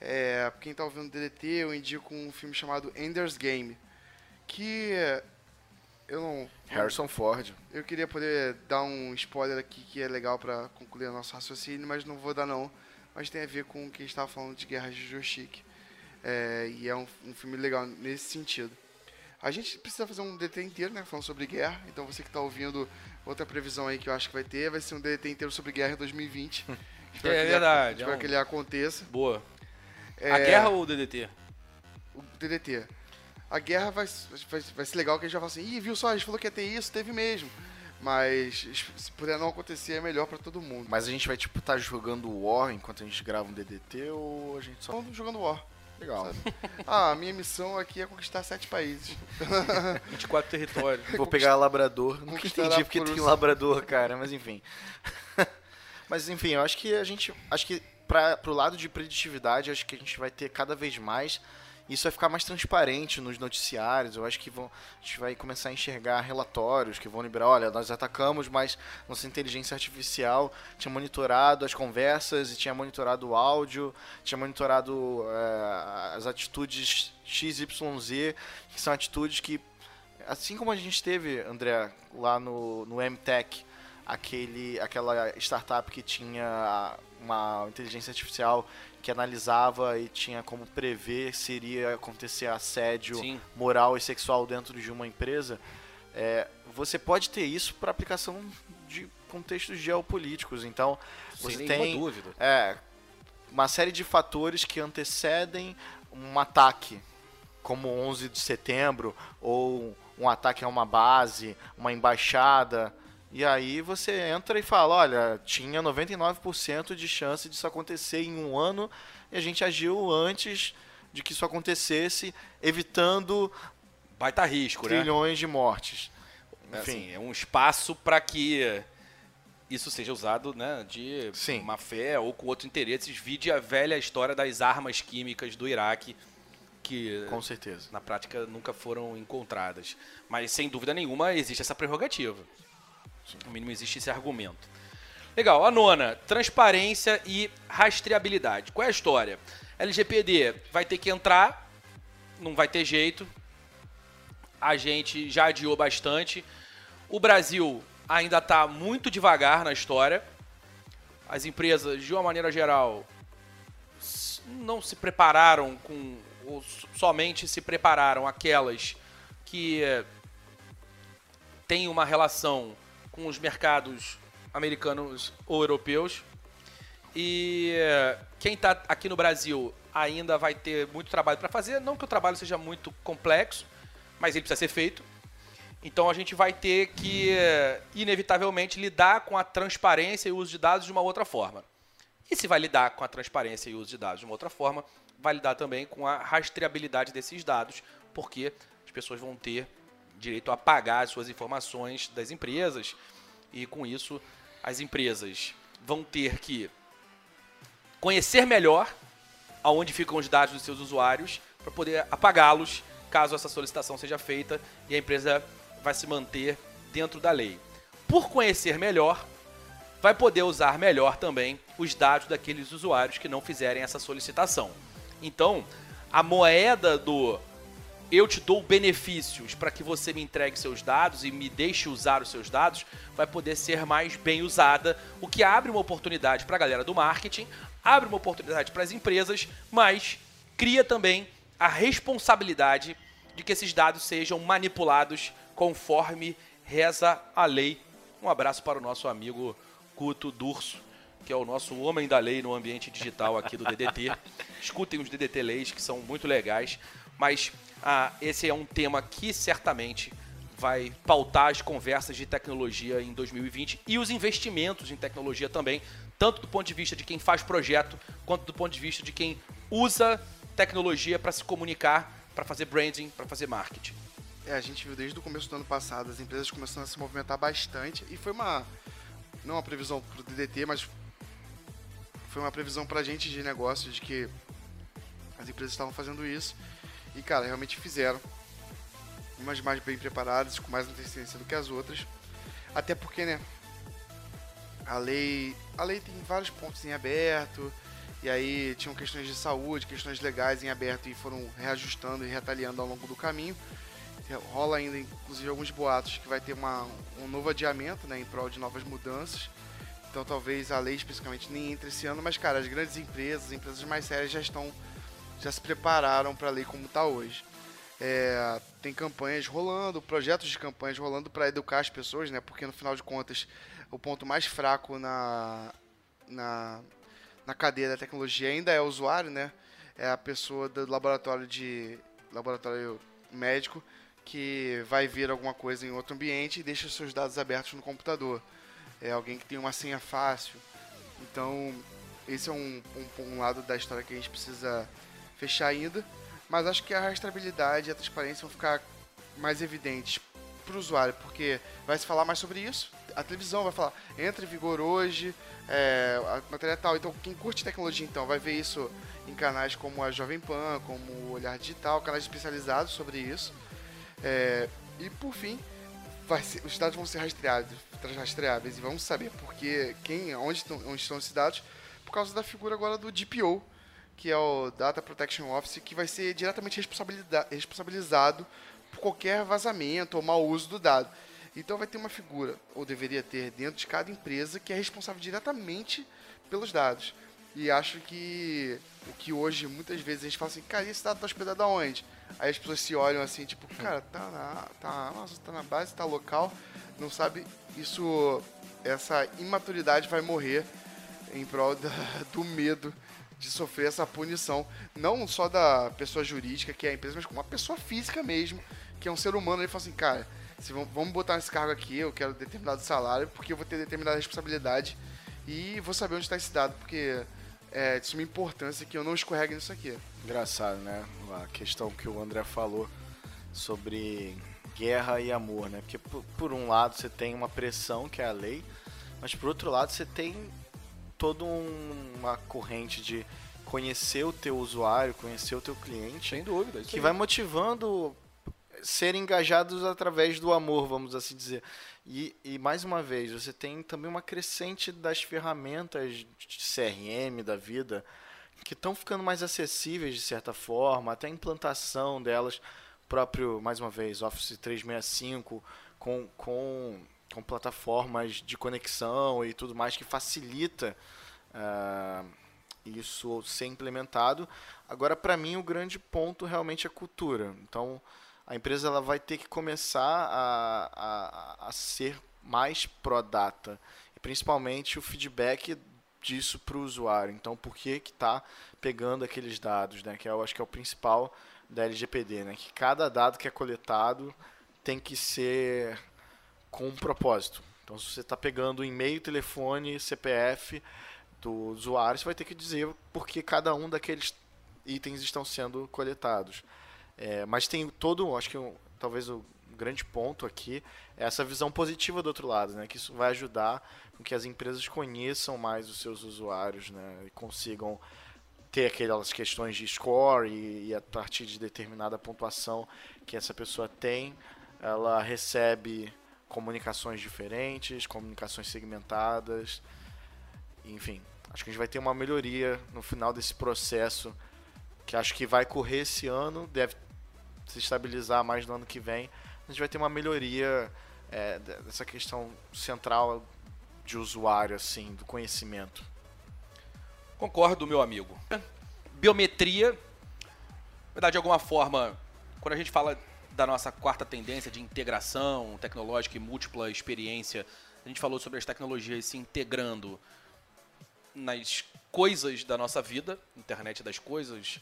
É, quem está ouvindo o DDT, eu indico um filme chamado Ender's Game, que eu não Harrison Ford. eu queria poder dar um spoiler aqui que é legal para concluir o nosso raciocínio, mas não vou dar não. Mas tem a ver com o que a gente estava falando de Guerras de Joystick. É, e é um, um filme legal nesse sentido. A gente precisa fazer um DT inteiro, né? Falando sobre guerra. Então você que está ouvindo, outra previsão aí que eu acho que vai ter, vai ser um DT inteiro sobre guerra em 2020. <laughs> <laughs> Espero É verdade, Espero é um- que ele aconteça. Boa. É, A guerra ou o DDT? o DDT. A guerra vai, vai, vai ser legal que a gente já fala assim, ih, viu só, a gente falou que ia ter isso, teve mesmo. Mas se puder não acontecer, é melhor pra todo mundo. Mas a gente vai, tipo, estar jogando War enquanto a gente grava um DDT ou a gente só... Só jogando War. Legal. Ah, a minha missão aqui é conquistar sete países. <laughs> 24 territórios. Vou pegar Labrador. Nunca entendi porque por tem Labrador, cara, mas enfim. <laughs> mas enfim, eu acho que a gente. Acho que pra, pro lado de preditividade, acho que a gente vai ter cada vez mais. Isso vai ficar mais transparente nos noticiários. Eu acho que vão, a gente vai começar a enxergar relatórios que vão liberar. Olha, nós atacamos, mas nossa inteligência artificial tinha monitorado as conversas e tinha monitorado o áudio, tinha monitorado eh, as atitudes XYZ, que são atitudes que assim como a gente teve, André, lá no, no MTech, aquele, aquela startup que tinha uma inteligência artificial que analisava e tinha como prever se iria acontecer assédio Sim. moral e sexual dentro de uma empresa, é, você pode ter isso para aplicação de contextos geopolíticos. Então, você Sem tem dúvida. é, uma série de fatores que antecedem um ataque, como 11 de setembro, ou um ataque a uma base, uma embaixada. E aí você entra e fala, olha, tinha 99% de chance disso acontecer em um ano e a gente agiu antes de que isso acontecesse, evitando Baita risco, né? trilhões de mortes. É, Enfim, assim, é um espaço para que isso seja usado né, de Sim. má fé ou com outros interesses. Vide a velha história das armas químicas do Iraque, que com certeza. na prática nunca foram encontradas. Mas sem dúvida nenhuma existe essa prerrogativa. No mínimo existe esse argumento. Legal, a nona, transparência e rastreabilidade. Qual é a história? LGPD vai ter que entrar, não vai ter jeito. A gente já adiou bastante. O Brasil ainda está muito devagar na história. As empresas, de uma maneira geral, não se prepararam com. Ou somente se prepararam aquelas que têm uma relação com os mercados americanos ou europeus. E eh, quem está aqui no Brasil ainda vai ter muito trabalho para fazer. Não que o trabalho seja muito complexo, mas ele precisa ser feito. Então a gente vai ter que, eh, inevitavelmente, lidar com a transparência e o uso de dados de uma outra forma. E se vai lidar com a transparência e o uso de dados de uma outra forma, vai lidar também com a rastreabilidade desses dados, porque as pessoas vão ter direito a pagar as suas informações das empresas e com isso as empresas vão ter que conhecer melhor aonde ficam os dados dos seus usuários para poder apagá-los caso essa solicitação seja feita e a empresa vai se manter dentro da lei. Por conhecer melhor, vai poder usar melhor também os dados daqueles usuários que não fizerem essa solicitação. Então, a moeda do eu te dou benefícios para que você me entregue seus dados e me deixe usar os seus dados vai poder ser mais bem usada, o que abre uma oportunidade para a galera do marketing abre uma oportunidade para as empresas, mas cria também a responsabilidade de que esses dados sejam manipulados conforme reza a lei. Um abraço para o nosso amigo Cuto Durso, que é o nosso homem da lei no ambiente digital aqui do DDT. <laughs> Escutem os DDT Leis, que são muito legais, mas ah, esse é um tema que certamente vai pautar as conversas de tecnologia em 2020 e os investimentos em tecnologia também, tanto do ponto de vista de quem faz projeto, quanto do ponto de vista de quem usa tecnologia para se comunicar, para fazer branding, para fazer marketing. É, a gente viu desde o começo do ano passado as empresas começando a se movimentar bastante e foi uma não uma previsão para o DDT, mas foi uma previsão para a gente de negócio de que as empresas estavam fazendo isso e cara realmente fizeram. Umas mais bem preparadas com mais antecedência do que as outras. Até porque né a lei a lei tem vários pontos em aberto. E aí tinham questões de saúde questões legais em aberto e foram reajustando e retaliando ao longo do caminho. Rola ainda, inclusive, alguns boatos que vai ter uma, um novo adiamento, né, em prol de novas mudanças. Então talvez a lei especificamente nem entre esse ano, mas cara, as grandes empresas, as empresas mais sérias já estão já se prepararam para a lei como está hoje. É, tem campanhas rolando, projetos de campanhas rolando para educar as pessoas, né? Porque no final de contas, o ponto mais fraco na, na, na cadeia da tecnologia ainda é o usuário, né? É a pessoa do laboratório de laboratório médico que vai ver alguma coisa em outro ambiente e deixa seus dados abertos no computador. É alguém que tem uma senha fácil. Então, esse é um, um, um lado da história que a gente precisa fechar ainda. Mas acho que a rastreabilidade e a transparência vão ficar mais evidentes para o usuário, porque vai se falar mais sobre isso. A televisão vai falar, entra em vigor hoje, é, a matéria tal. Então, quem curte tecnologia, então, vai ver isso em canais como a Jovem Pan, como o Olhar Digital, canais especializados sobre isso. É, e por fim, ser, os dados vão ser rastreados, rastreáveis e vamos saber porque quem, onde onde estão esses dados, por causa da figura agora do DPO, que é o Data Protection Office, que vai ser diretamente responsabilizado por qualquer vazamento ou mau uso do dado. Então vai ter uma figura, ou deveria ter, dentro de cada empresa, que é responsável diretamente pelos dados. E acho que o que hoje muitas vezes a gente fala assim, cara, esse dado está hospedado aonde? Aí as pessoas se olham assim, tipo, cara, tá na, tá, nossa, tá na base, tá local, não sabe, isso, essa imaturidade vai morrer em prol da, do medo de sofrer essa punição, não só da pessoa jurídica, que é a empresa, mas como uma pessoa física mesmo, que é um ser humano, ele fala assim, cara, se vamos botar nesse cargo aqui, eu quero determinado salário, porque eu vou ter determinada responsabilidade e vou saber onde está esse dado, porque é de suma importância que eu não escorregue nisso aqui. Engraçado, né? A questão que o André falou sobre guerra e amor, né? Porque por, por um lado você tem uma pressão que é a lei, mas por outro lado você tem toda um, uma corrente de conhecer o teu usuário, conhecer o teu cliente, sem dúvida, que aí. vai motivando ser engajados através do amor, vamos assim dizer. E, e, mais uma vez, você tem também uma crescente das ferramentas de CRM da vida que estão ficando mais acessíveis de certa forma, até a implantação delas, próprio, mais uma vez, Office 365 com, com, com plataformas de conexão e tudo mais que facilita uh, isso ser implementado. Agora, para mim, o grande ponto realmente é a cultura. Então, a empresa ela vai ter que começar a, a, a ser mais pro-data. E principalmente o feedback disso para o usuário. Então, por que está pegando aqueles dados? Né? Que eu acho que é o principal da LGPD. Né? Que cada dado que é coletado tem que ser com um propósito. Então, se você está pegando e-mail, telefone, CPF do usuário, você vai ter que dizer por que cada um daqueles itens estão sendo coletados. É, mas tem todo, acho que um, talvez o grande ponto aqui é essa visão positiva do outro lado, né? Que isso vai ajudar com que as empresas conheçam mais os seus usuários, né? E consigam ter aquelas questões de score e, e a partir de determinada pontuação que essa pessoa tem, ela recebe comunicações diferentes, comunicações segmentadas, enfim. Acho que a gente vai ter uma melhoria no final desse processo que acho que vai correr esse ano, deve se estabilizar mais no ano que vem, a gente vai ter uma melhoria é, dessa questão central de usuário, assim, do conhecimento. Concordo, meu amigo. Biometria, na verdade, de alguma forma, quando a gente fala da nossa quarta tendência de integração tecnológica e múltipla experiência, a gente falou sobre as tecnologias se integrando nas coisas da nossa vida, internet das coisas,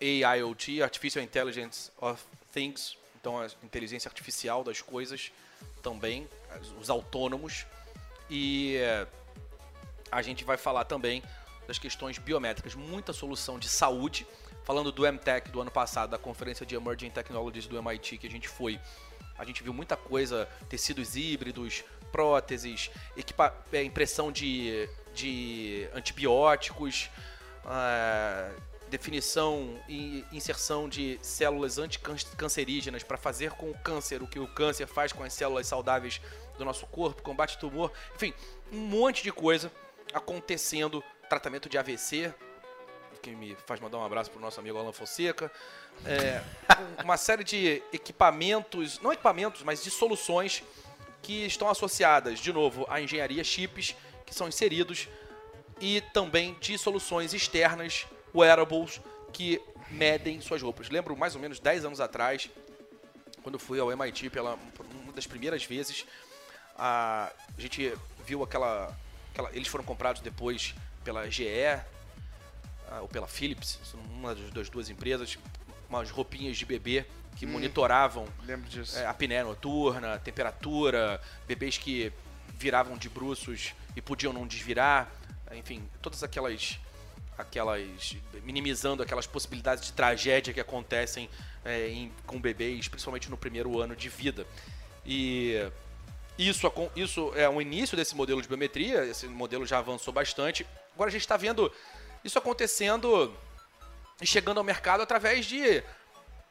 AIoT, Artificial Intelligence of Things, então a inteligência artificial das coisas também, os autônomos. E eh, a gente vai falar também das questões biométricas, muita solução de saúde. Falando do MTech do ano passado, da conferência de Emerging Technologies do MIT que a gente foi, a gente viu muita coisa, tecidos híbridos, próteses, equipa é, impressão de, de antibióticos, é, definição e inserção de células anticancerígenas para fazer com o câncer o que o câncer faz com as células saudáveis do nosso corpo, combate tumor, enfim, um monte de coisa acontecendo, tratamento de AVC, que me faz mandar um abraço pro nosso amigo Alan Fonseca, é, uma série de equipamentos, não equipamentos, mas de soluções que estão associadas, de novo, à engenharia chips, que são inseridos, e também de soluções externas, wearables, que medem suas roupas. Lembro mais ou menos 10 anos atrás, quando fui ao MIT pela uma das primeiras vezes, a, a gente viu aquela, aquela, Eles foram comprados depois pela GE ou pela Philips, uma das duas empresas, umas roupinhas de bebê que hum, monitoravam é, a apneia noturna, temperatura, bebês que viravam de bruços e podiam não desvirar, enfim, todas aquelas aquelas minimizando aquelas possibilidades de tragédia que acontecem é, em, com bebês, principalmente no primeiro ano de vida. E isso, isso é o início desse modelo de biometria, esse modelo já avançou bastante. Agora a gente está vendo isso acontecendo e chegando ao mercado através de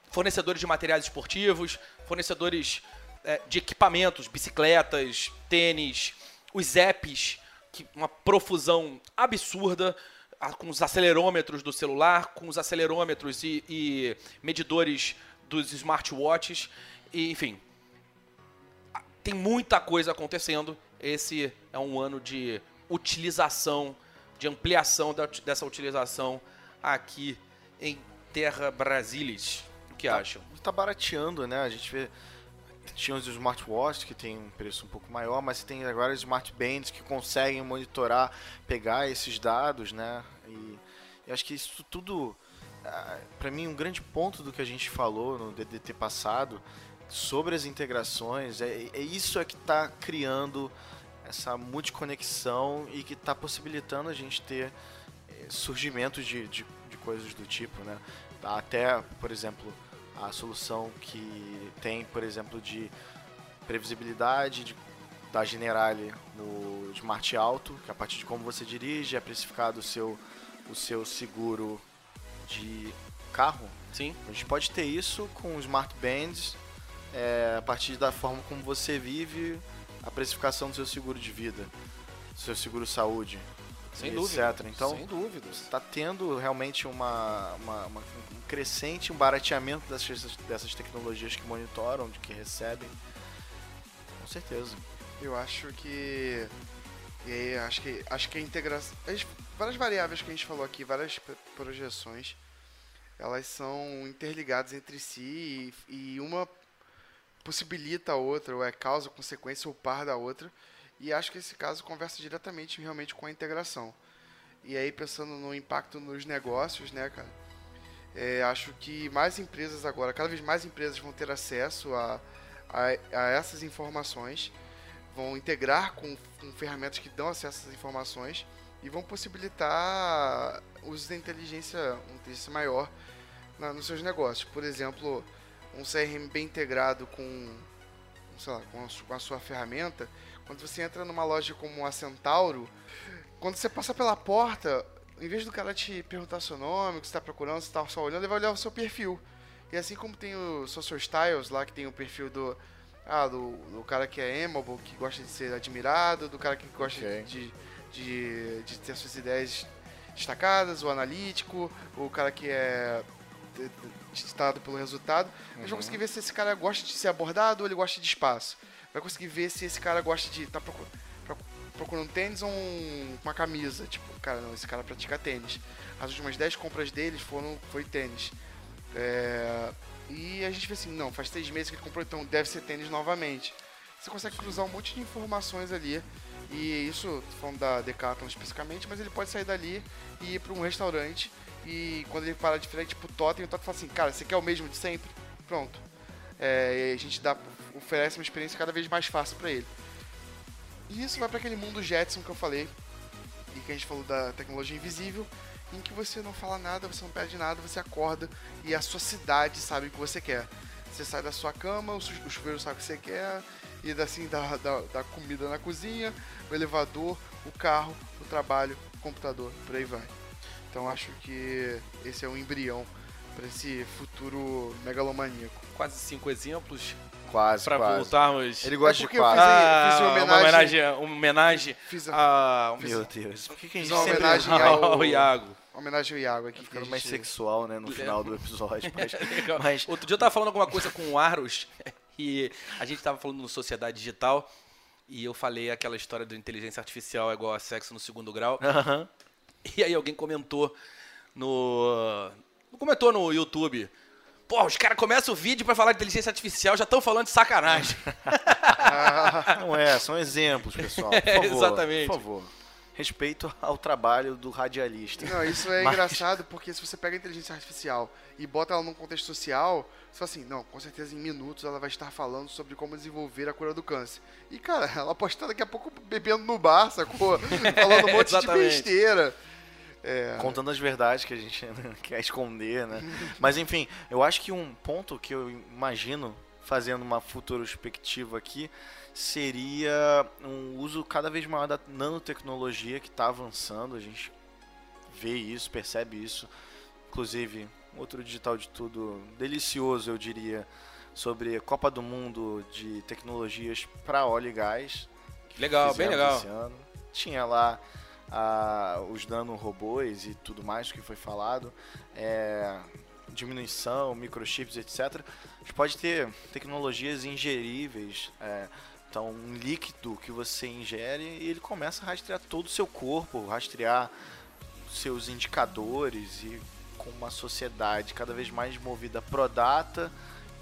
fornecedores de materiais esportivos, fornecedores é, de equipamentos, bicicletas, tênis, os apps, que uma profusão absurda com os acelerômetros do celular, com os acelerômetros e, e medidores dos smartwatches, e, enfim, tem muita coisa acontecendo. Esse é um ano de utilização, de ampliação da, dessa utilização aqui em Terra Brasilis que tá, acham? Tá barateando, né? A gente vê. Tinha os smartwatches que tem um preço um pouco maior, mas tem agora os smartbands que conseguem monitorar, pegar esses dados, né? E eu acho que isso tudo, ah, para mim, um grande ponto do que a gente falou no DDT passado sobre as integrações, é, é isso é que está criando essa multiconexão e que está possibilitando a gente ter é, surgimentos de, de, de coisas do tipo, né? Até, por exemplo, a solução que tem, por exemplo, de previsibilidade de, da Generale no Smart Auto, que a partir de como você dirige é precificado o seu, o seu seguro de carro. Sim. A gente pode ter isso com Smart Bands, é, a partir da forma como você vive, a precificação do seu seguro de vida, do seu seguro saúde. Sem dúvida. Então, Sem dúvida. Está tendo realmente uma, uma, uma, um crescente, um barateamento dessas, dessas tecnologias que monitoram, de que recebem. Com certeza. Eu acho que. E aí, acho que, acho que a integração. As, várias variáveis que a gente falou aqui, várias projeções, elas são interligadas entre si e, e uma possibilita a outra, ou é causa, consequência ou par da outra. E acho que esse caso conversa diretamente realmente com a integração. E aí, pensando no impacto nos negócios, né, cara? É, acho que mais empresas agora, cada vez mais empresas vão ter acesso a, a, a essas informações, vão integrar com, com, ferramentas que dão acesso a essas informações e vão possibilitar uso da inteligência, inteligência maior na, nos seus negócios. Por exemplo, um CRM bem integrado com, sei lá, com, a, com a sua ferramenta, quando você entra numa loja como a Centauro, quando você passa pela porta, em vez do cara te perguntar seu nome, o que você está procurando, você está só olhando, ele vai olhar o seu perfil. E assim como tem o Social Styles lá, que tem o perfil do. Ah, do, do cara que é amiable, que gosta de ser admirado, do cara que gosta okay. de, de, de ter suas ideias destacadas, o analítico, o cara que é estado pelo resultado. Uhum. Eles vão conseguir ver se esse cara gosta de ser abordado ou ele gosta de espaço vai conseguir ver se esse cara gosta de. tá procurando tênis ou um- uma camisa. Tipo, cara, não, esse cara pratica tênis. As últimas 10 compras deles foram foi tênis. É, e a gente vê assim, não, faz três meses que ele comprou, então deve ser tênis novamente. Você consegue cruzar um monte de informações ali. E isso, falando da Decathlon especificamente, mas ele pode sair dali e ir para um restaurante. E quando ele parar de frente pro Totem, o Totem fala assim, cara, você quer o mesmo de sempre? Pronto. É, a gente dá, oferece uma experiência cada vez mais fácil para ele. E isso vai para aquele mundo Jetson que eu falei, e que a gente falou da tecnologia invisível, em que você não fala nada, você não perde nada, você acorda e a sua cidade sabe o que você quer. Você sai da sua cama, o chuveiro sabe o que você quer, e assim da, da, da comida na cozinha, o elevador, o carro, o trabalho, o computador, por aí vai. Então acho que esse é um embrião para esse futuro megalomaníaco. Quase cinco exemplos Quase, pra quase. voltarmos. Ele gosta É de quase. fiz- Ah, fiz uma uma homenagem- homenagem, uma homenagem Fiz a, a, Meu Deus, por que, que a Fiz gente uma homenagem ao, ao- Iago. uma homenagem ao Iago aqui. tá ficando mais gente- sexual, né, no final do episódio. <laughs> Mas, Legal. mas Outro dia eu tava falando alguma coisa com o Aros <laughs> e a gente tava falando no Sociedade Digital e eu falei aquela história do inteligência artificial é igual a sexo no segundo grau. Aham. <laughs> E aí alguém comentou no. Comentou no YouTube. Pô, os caras começam o vídeo pra falar de inteligência artificial, já estão falando de sacanagem. Não é, são exemplos, pessoal. Por <laughs> favor, Exatamente. Por favor. Respeito ao trabalho do radialista. Não, isso é Mas- engraçado porque se você pega a inteligência artificial e bota ela num contexto social, você fala assim, não, com certeza em minutos ela vai estar falando sobre como desenvolver a cura do câncer. E, cara, <laughs> ela pode estar daqui a pouco bebendo no bar, sacou? Falando um monte de besteira. É, Contando as verdades que a gente <laughs> quer esconder, né? Mas enfim, eu acho que um ponto que eu imagino fazendo uma futurospectiva aqui seria um uso cada vez maior da nanotecnologia que está avançando. A gente vê isso, percebe isso. Inclusive, outro digital de tudo delicioso, eu diria, sobre a Copa do Mundo de tecnologias para óleo e gás. Legal, bem legal. Tinha lá ah, os nanorobôs e tudo mais que foi falado. É, diminuição, microchips, etc. A gente pode ter tecnologias ingeríveis. é, então, um líquido que você ingere e ele começa a rastrear todo o seu corpo, rastrear seus indicadores e com uma sociedade cada vez mais movida pro data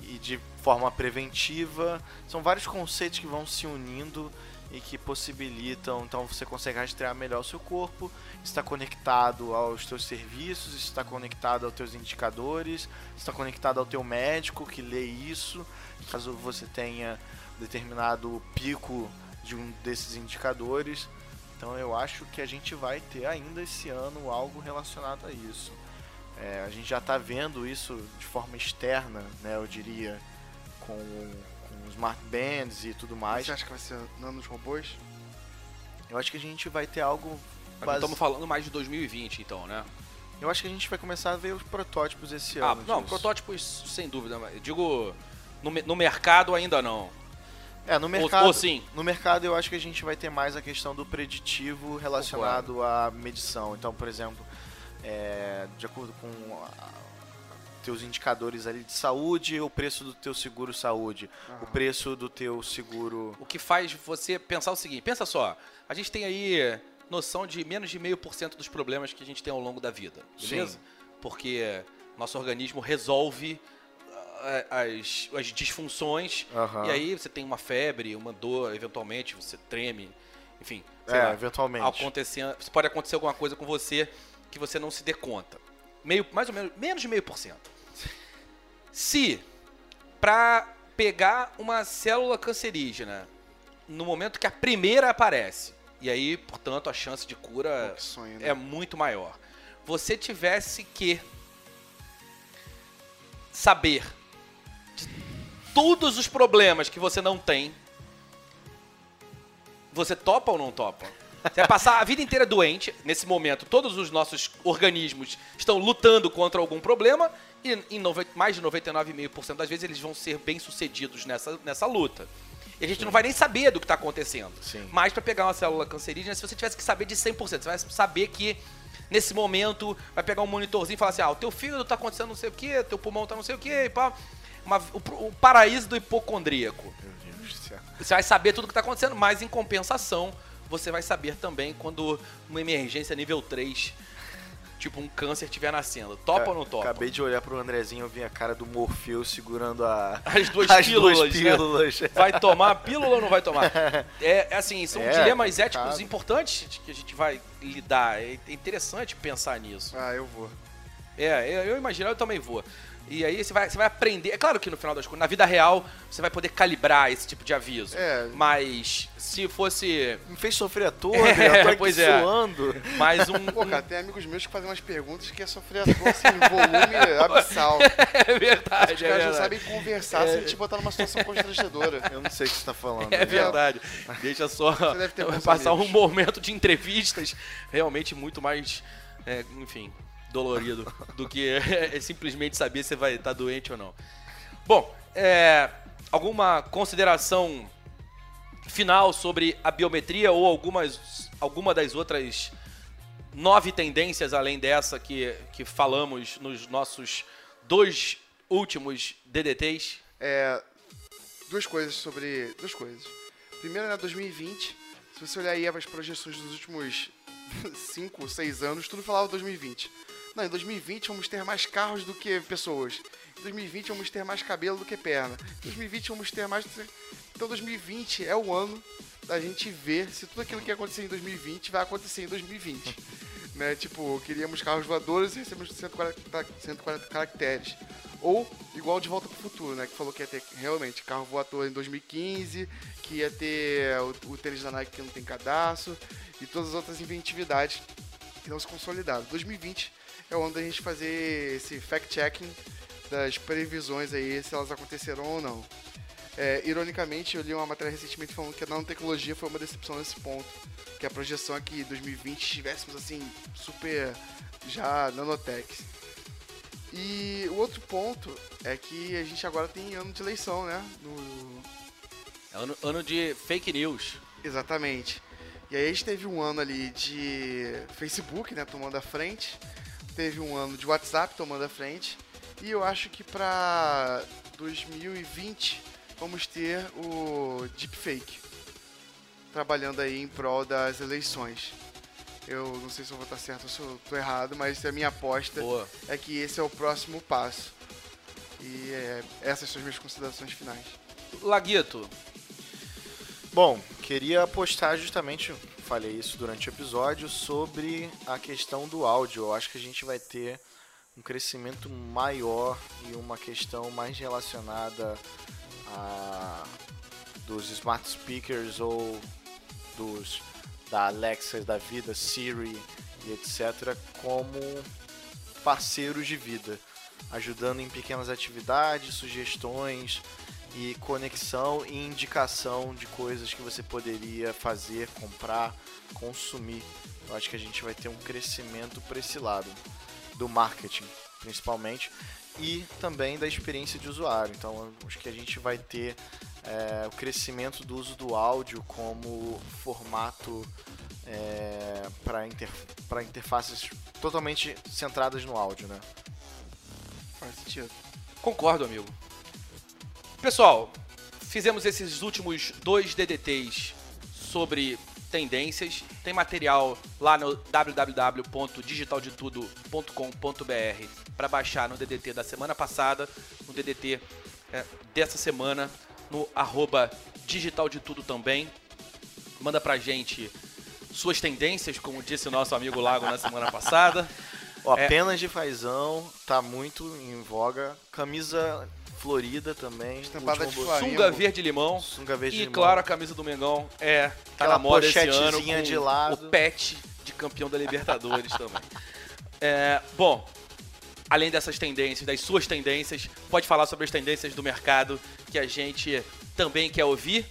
e de forma preventiva. São vários conceitos que vão se unindo e que possibilitam, então você consegue rastrear melhor o seu corpo, está conectado aos teus serviços, está conectado aos teus indicadores, está conectado ao teu médico que lê isso, caso você tenha determinado pico de um desses indicadores. Então eu acho que a gente vai ter ainda esse ano algo relacionado a isso. É, a gente já está vendo isso de forma externa, né, eu diria, com smart bands e tudo mais. você acha que vai ser nanos robôs? Eu acho que a gente vai ter algo Mas base- Estamos falando mais de 2020, então, né? Eu acho que a gente vai começar a ver os protótipos esse Ah, ano. não, disso. protótipos sem dúvida. mas digo, no, no mercado ainda não. É, no Ou- mercado. ou sim. No mercado eu acho que a gente vai ter mais a questão do preditivo relacionado à medição. Então, por exemplo, é, de acordo com a- teus indicadores ali de saúde, o preço do teu seguro saúde, o preço do teu seguro. O que faz você pensar o seguinte, pensa só, a gente tem aí noção de menos de meio por cento dos problemas que a gente tem ao longo da vida, beleza? Sim. Porque nosso organismo resolve ah, as, as disfunções Aham. e aí você tem uma febre, uma dor, eventualmente você treme, enfim, É, lá, eventualmente. acontecendo, pode acontecer alguma coisa com você que você não se dê conta. Meio, mais ou menos, menos de meio por cento. Se para pegar uma célula cancerígena no momento que a primeira aparece, e aí, portanto, a chance de cura sonho, né? é muito maior. Você tivesse que saber de todos os problemas que você não tem, você topa ou não topa? Você vai passar a vida inteira doente, nesse momento todos os nossos organismos estão lutando contra algum problema e em nove- mais de 99,5% das vezes eles vão ser bem sucedidos nessa, nessa luta. E a gente não vai nem saber do que está acontecendo. Sim. Mas para pegar uma célula cancerígena, se você tivesse que saber de 100%, você vai saber que nesse momento vai pegar um monitorzinho e falar assim: ah, o teu fígado tá acontecendo não sei o que, teu pulmão tá não sei o que, e pá. Uma- o, o paraíso do hipocondríaco. Meu Deus do céu. Você vai saber tudo o que está acontecendo, mas em compensação, você vai saber também quando uma emergência nível 3, tipo um câncer, estiver nascendo. Topa ou não topa? Acabei de olhar pro Andrezinho, eu vi a cara do Morfeu segurando a... As duas <laughs> as pílulas, duas né? pílulas. <laughs> Vai tomar a pílula ou não vai tomar? <laughs> É, é assim, são É, dilemas complicado. éticos importantes que a gente vai lidar. É interessante pensar nisso. Ah, eu vou. É, eu, eu imagino, eu também vou. E aí você vai, você vai aprender. É claro que no final das contas, na vida real, você vai poder calibrar esse tipo de aviso. É. Mas se fosse Me fez sofrer à toa, <laughs> É. Eu pois é. suando. mais um. Pô, cara, tem amigos meus que fazem umas perguntas que é sofrer a toa, assim, em volume <laughs> abissal. É verdade, Os é caras não verdade. sabem conversar sem te botar numa situação constrangedora. Eu não sei o que você tá falando. É verdade. Deixa só deve ter bons <laughs> passar um amigos. momento de entrevistas realmente muito mais, é, enfim, dolorido do que <laughs> é, simplesmente saber se vai estar doente ou não. Bom, é, alguma consideração final sobre a biometria ou algumas alguma das outras nove tendências além dessa que, que falamos nos nossos dois últimos DDTs? É, duas coisas sobre. Duas coisas. Primeiro, né, 2020. Se você olhar aí as projeções dos últimos <laughs> 5, 6 anos, tudo falava 2020. Não, em 2020 vamos ter mais carros do que pessoas. Em 2020 vamos ter mais cabelo do que perna. Em 2020 vamos ter mais. Então 2020 é o ano da gente ver se tudo aquilo que ia acontecer em 2020 vai acontecer em 2020. <laughs> né? Tipo, queríamos carros voadores e recebemos 140, 140 caracteres. Ou, igual de Volta pro Futuro, né? Que falou que ia ter realmente carro voador em 2015, que ia ter o, o tênis da Nike que não tem cadastro, e todas as outras inventividades que não se consolidaram. 2020 é o ano da gente fazer esse fact-checking das previsões aí, se elas aconteceram ou não. É, ironicamente, eu li uma matéria recentemente falando que a nanotecnologia foi uma decepção nesse ponto. Que a projeção é que em 2020 estivéssemos assim, super já nanotechs. E o outro ponto é que a gente agora tem ano de eleição, né? No, É ano, ano de fake news. Exatamente. E aí a gente teve um ano ali de Facebook, né, tomando a frente. Teve um ano de WhatsApp tomando a frente. E eu acho que pra 2020 vamos ter o deepfake trabalhando aí em prol das eleições. Eu não sei se eu vou estar certo ou se eu tô errado, mas a minha aposta Boa. é que esse é o próximo passo. E é, essas são as minhas considerações finais. Laguito, Bom, queria postar justamente, falei isso durante o episódio, sobre a questão do áudio. Eu acho que a gente vai ter um crescimento maior e uma questão mais relacionada a dos smart speakers ou dos da Alexa da vida, Siri e etc, como parceiros de vida, ajudando em pequenas atividades, sugestões e conexão e indicação de coisas que você poderia fazer, comprar, consumir. Eu acho que a gente vai ter um crescimento para esse lado do marketing, principalmente, e também da experiência de usuário. Então, acho que a gente vai ter é, o crescimento do uso do áudio como formato é, para inter, interfaces totalmente centradas no áudio, né? Faz sentido. concordo, amigo. Pessoal, fizemos esses últimos dois DDTs sobre tendências. Tem material lá no www.digitaldetudo.com.br para baixar no DDT da semana passada, no DDT é, dessa semana, no arroba digital de tudo também. Manda pra gente suas tendências, como disse o nosso amigo Lago na semana passada. <laughs> Ó, É. penas de fazão tá muito em voga. Camisa florida também. Estampada de Flamengo. Sunga verde limão. Sunga verde E limão. claro, a camisa do Mengão é tá Aquela na moda esse ano com de lado. o pet de campeão da Libertadores também. É, bom, além dessas tendências, das suas tendências, pode falar sobre as tendências do mercado que a gente também quer ouvir.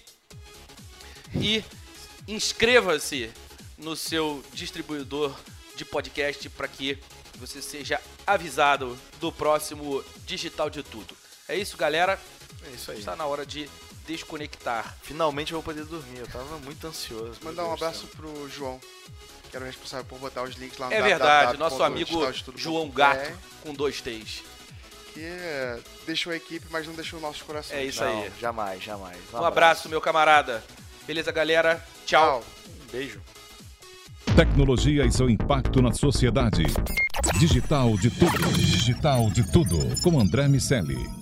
E inscreva-se no seu distribuidor de podcast para que você seja avisado do próximo Digital de Tudo. É isso, galera. É isso aí. Está na hora de desconectar. Finalmente eu vou poder dormir. Eu tava muito ansioso. Mandar um abraço céu. pro João, que era o responsável por botar os links lá no É verdade, nosso amigo João Gato com dois T's. Que é, deixou a equipe, mas não deixou nossos corações. É isso aí. jamais, jamais. Um abraço, meu camarada. Beleza, galera? Tchau. Tchau. Beijo. Tecnologia e seu impacto na sociedade. Digital de tudo. Digital de tudo. Com André Miscelli.